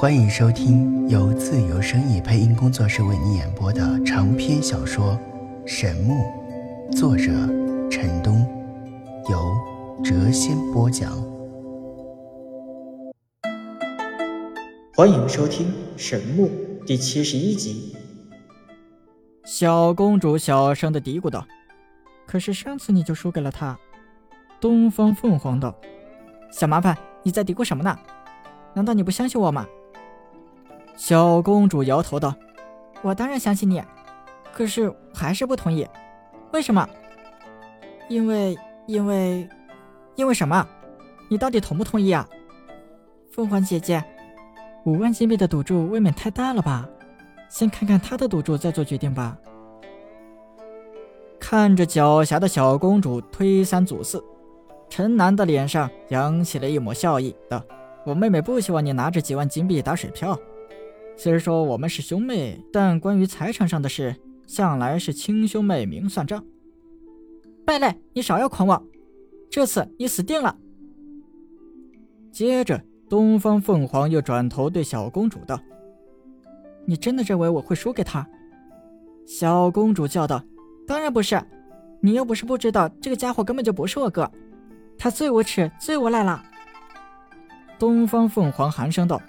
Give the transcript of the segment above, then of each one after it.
欢迎收听由自由声意配音工作室为你演播的长篇小说《神木》，作者陈东，由谪仙播讲。欢迎收听《神木》第七十一集。小公主小声的嘀咕道：“可是上次你就输给了他。”东方凤凰道：“小麻烦，你在嘀咕什么呢？难道你不相信我吗？”小公主摇头道：“我当然相信你，可是还是不同意。为什么？因为，因为，因为什么？你到底同不同意啊？凤凰姐姐，五万金币的赌注未免太大了吧？先看看他的赌注，再做决定吧。”看着狡黠的小公主推三阻四，陈楠的脸上扬起了一抹笑意，道：“我妹妹不希望你拿着几万金币打水漂。”虽然说我们是兄妹，但关于财产上的事，向来是亲兄妹明算账。败类，你少要狂妄！这次你死定了。接着，东方凤凰又转头对小公主道：“你真的认为我会输给他？”小公主叫道：“当然不是，你又不是不知道，这个家伙根本就不是我哥，他最无耻，最无赖了。”东方凤凰寒声道：“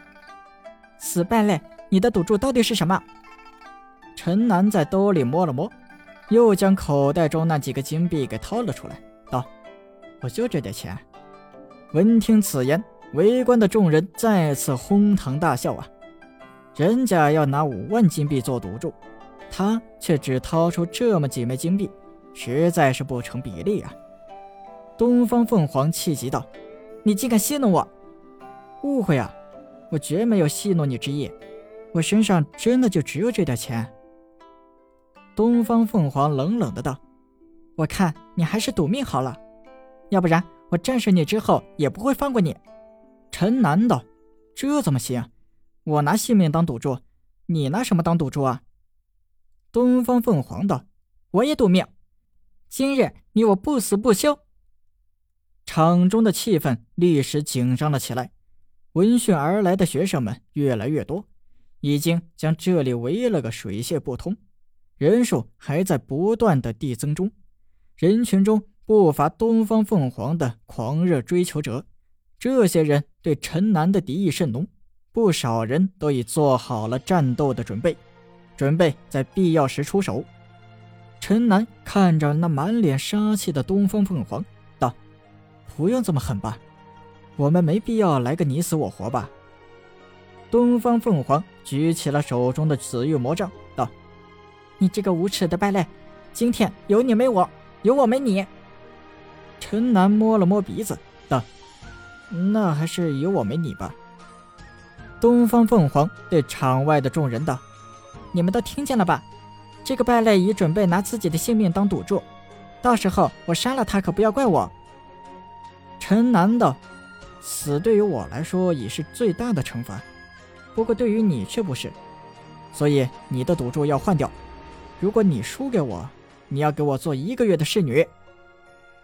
死败类！”你的赌注到底是什么？陈楠在兜里摸了摸，又将口袋中那几个金币给掏了出来，道：“我就这点钱。”闻听此言，围观的众人再次哄堂大笑啊！人家要拿五万金币做赌注，他却只掏出这么几枚金币，实在是不成比例啊！东方凤凰气急道：“你竟敢戏弄我！误会啊！我绝没有戏弄你之意。”我身上真的就只有这点钱。东方凤凰冷冷的道：“我看你还是赌命好了，要不然我战胜你之后也不会放过你。”陈楠道：“这怎么行？我拿性命当赌注，你拿什么当赌注啊？”东方凤凰道：“我也赌命，今日你我不死不休。”场中的气氛立时紧张了起来，闻讯而来的学生们越来越多。已经将这里围了个水泄不通，人数还在不断的递增中。人群中不乏东方凤凰的狂热追求者，这些人对陈南的敌意甚浓，不少人都已做好了战斗的准备，准备在必要时出手。陈南看着那满脸杀气的东方凤凰，道：“不用这么狠吧，我们没必要来个你死我活吧。”东方凤凰举起了手中的紫玉魔杖，道：“你这个无耻的败类，今天有你没我，有我没你。”陈南摸了摸鼻子，道：“那还是有我没你吧。”东方凤凰对场外的众人道：“你们都听见了吧？这个败类已准备拿自己的性命当赌注，到时候我杀了他，可不要怪我。”陈南道：“死对于我来说已是最大的惩罚。”不过对于你却不是，所以你的赌注要换掉。如果你输给我，你要给我做一个月的侍女。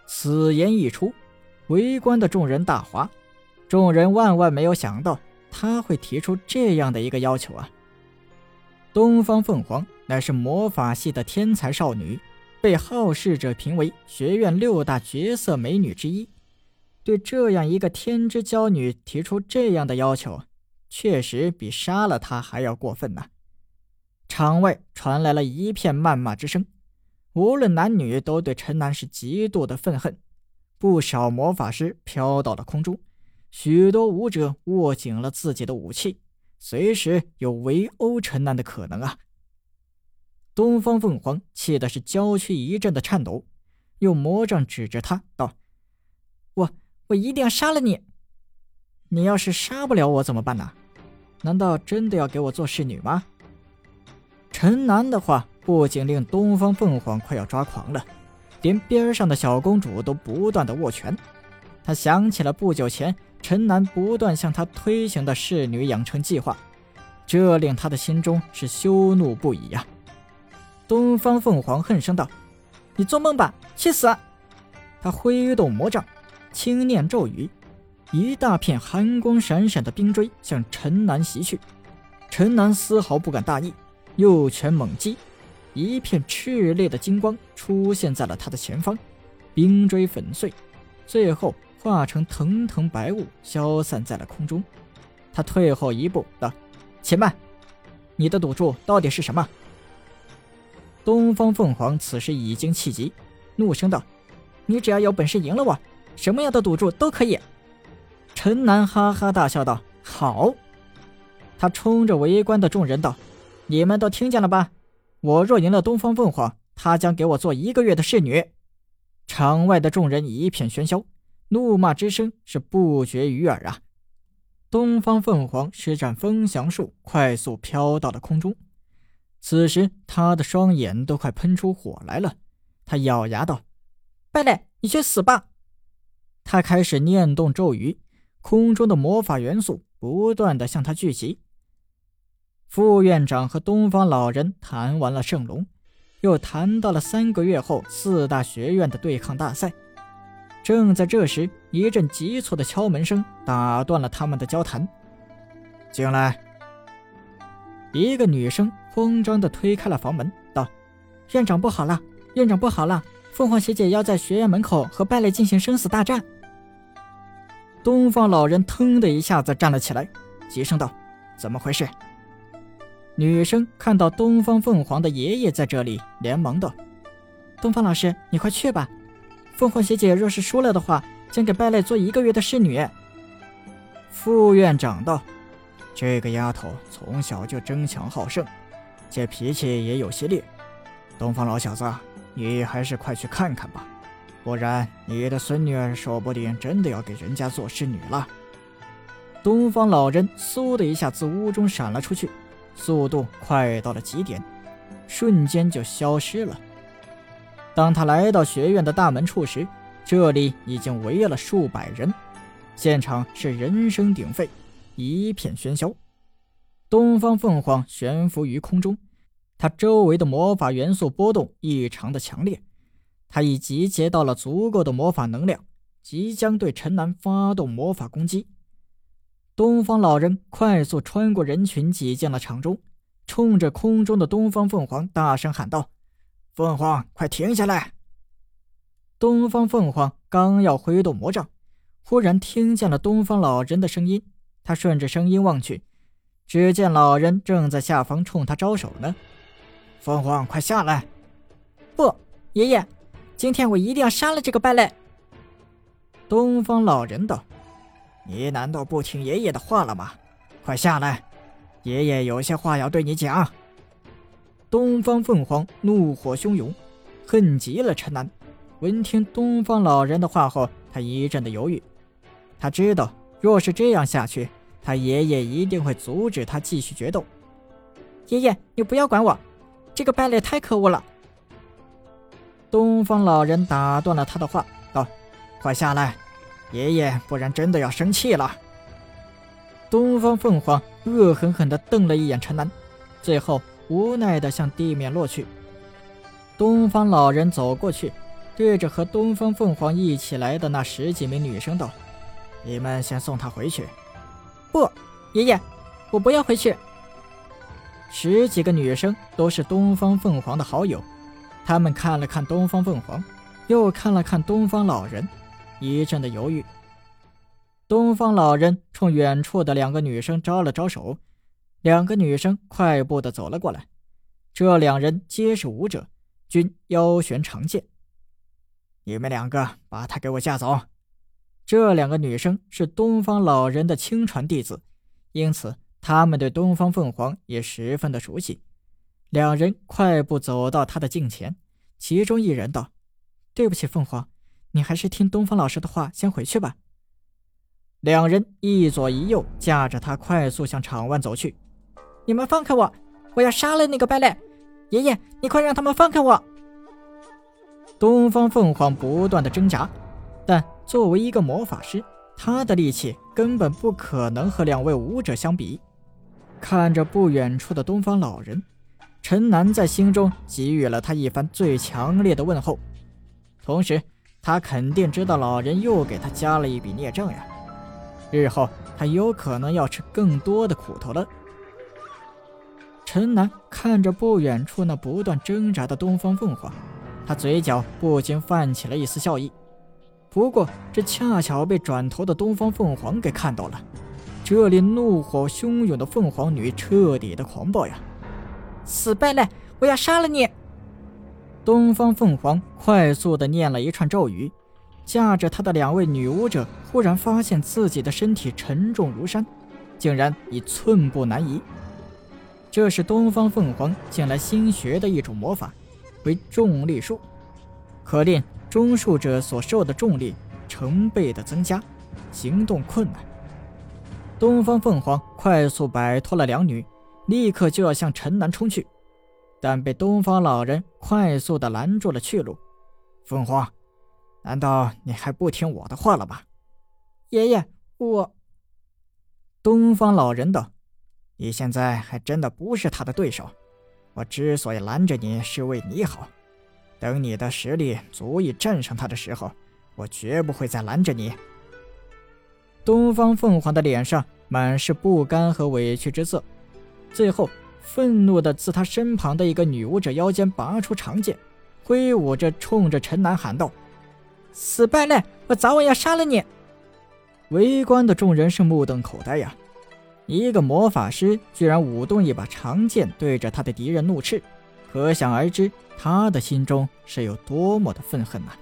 此言一出，围观的众人大哗。众人万万没有想到他会提出这样的一个要求啊！东方凤凰乃是魔法系的天才少女，被好事者评为学院六大绝色美女之一。对这样一个天之娇女提出这样的要求。确实比杀了他还要过分呐！场外传来了一片谩骂之声，无论男女都对陈南是极度的愤恨。不少魔法师飘到了空中，许多武者握紧了自己的武器，随时有围殴陈南的可能啊！东方凤凰气的是娇躯一阵的颤抖，用魔杖指着他道：“我我一定要杀了你！你要是杀不了我怎么办呢？”难道真的要给我做侍女吗？陈南的话不仅令东方凤凰快要抓狂了，连边上的小公主都不断的握拳。他想起了不久前陈南不断向他推行的侍女养成计划，这令他的心中是羞怒不已呀。东方凤凰恨声道：“你做梦吧，去死！”他挥动魔杖，轻念咒语。一大片寒光闪闪的冰锥向陈南袭去。陈南丝毫不敢大意，右拳猛击，一片炽烈的金光出现在了他的前方，冰锥粉碎，最后化成腾腾白雾消散在了空中。他退后一步道：“且慢，你的赌注到底是什么？”东方凤凰此时已经气急，怒声道：“你只要有本事赢了我，什么样的赌注都可以。”陈南哈哈大笑道：“好。”他冲着围观的众人道：“你们都听见了吧？我若赢了东方凤凰，他将给我做一个月的侍女。”场外的众人一片喧嚣，怒骂之声是不绝于耳啊！东方凤凰施展风翔术，快速飘到了空中。此时，他的双眼都快喷出火来了。他咬牙道：“败类，你去死吧！”他开始念动咒语，空中的魔法元素不断的向他聚集。副院长和东方老人谈完了圣龙，又谈到了三个月后四大学院的对抗大赛。正在这时，一阵急促的敲门声打断了他们的交谈。进来。一个女生慌张地推开了房门，道：“院长不好了，院长不好了！凤凰学姐要在学院门口和败类进行生死大战。”东方老人腾的一下子站了起来，急声道：“怎么回事？”女生看到东方凤凰的爷爷在这里，连忙道：“东方老师，你快去吧！凤凰学姐若是输了的话，将给败类做一个月的侍女。”副院长道。这个丫头从小就争强好胜，这脾气也有些烈。东方老小子，你还是快去看看吧，不然你的孙女儿说不定真的要给人家做侍女了。东方老人嗖的一下自屋中闪了出去，速度快到了极点，瞬间就消失了。当他来到学院的大门处时，这里已经围了数百人，现场是人声鼎沸。一片喧嚣，东方凤凰悬浮于空中，它周围的魔法元素波动异常的强烈，他已集结到了足够的魔法能量，即将对陈南发动魔法攻击。东方老人快速穿过人群，挤进了场中，冲着空中的东方凤凰大声喊道：“凤凰，快停下来！”东方凤凰刚要挥动魔杖，忽然听见了东方老人的声音。他顺着声音望去，只见老人正在下方冲他招手呢。凤凰，快下来！不，爷爷，今天我一定要杀了这个败类。东方老人道：“你难道不听爷爷的话了吗？快下来，爷爷有些话要对你讲。”东方凤凰怒火汹涌，恨极了陈南。闻听东方老人的话后，他一阵的犹豫，他知道。若是这样下去，他爷爷一定会阻止他继续决斗。爷爷，你不要管我，这个败类太可恶了。东方老人打断了他的话，道：“快下来，爷爷，不然真的要生气了。”东方凤凰恶狠狠地瞪了一眼陈南，最后无奈地向地面落去。东方老人走过去，对着和东方凤凰一起来的那十几名女生道。你们先送他回去。不，爷爷，我不要回去。十几个女生都是东方凤凰的好友，他们看了看东方凤凰，又看了看东方老人，一阵的犹豫。东方老人冲远处的两个女生招了招手，两个女生快步的走了过来。这两人皆是武者，均腰悬长剑。你们两个把他给我架走。这两个女生是东方老人的亲传弟子，因此他们对东方凤凰也十分的熟悉。两人快步走到他的近前，其中一人道：“对不起，凤凰，你还是听东方老师的话，先回去吧。”两人一左一右架着他，快速向场外走去。“你们放开我！我要杀了那个败类！爷爷，你快让他们放开我！”东方凤凰不断的挣扎。但作为一个魔法师，他的力气根本不可能和两位武者相比。看着不远处的东方老人，陈南在心中给予了他一番最强烈的问候。同时，他肯定知道老人又给他加了一笔孽障呀。日后他有可能要吃更多的苦头了。陈南看着不远处那不断挣扎的东方凤凰，他嘴角不禁泛起了一丝笑意。不过，这恰巧被转头的东方凤凰给看到了，这里怒火汹涌的凤凰女彻底的狂暴呀！死败类，我要杀了你！东方凤凰快速的念了一串咒语，驾着他的两位女武者忽然发现自己的身体沉重如山，竟然已寸步难移。这是东方凤凰近来新学的一种魔法，为重力术，可令中术者所受的重力成倍的增加，行动困难。东方凤凰快速摆脱了两女，立刻就要向陈南冲去，但被东方老人快速的拦住了去路。凤凰，难道你还不听我的话了吗？爷爷，我……东方老人道。你现在还真的不是他的对手。我之所以拦着你，是为你好。等你的实力足以战胜他的时候，我绝不会再拦着你。东方凤凰的脸上满是不甘和委屈之色，最后愤怒的自他身旁的一个女武者腰间拔出长剑，挥舞着冲着陈南喊道：“死败类，我早晚要杀了你！”围观的众人是目瞪口呆呀。一个魔法师居然舞动一把长剑对着他的敌人怒斥，可想而知他的心中是有多么的愤恨呐！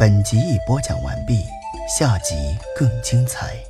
本集已播讲完毕，下集更精彩。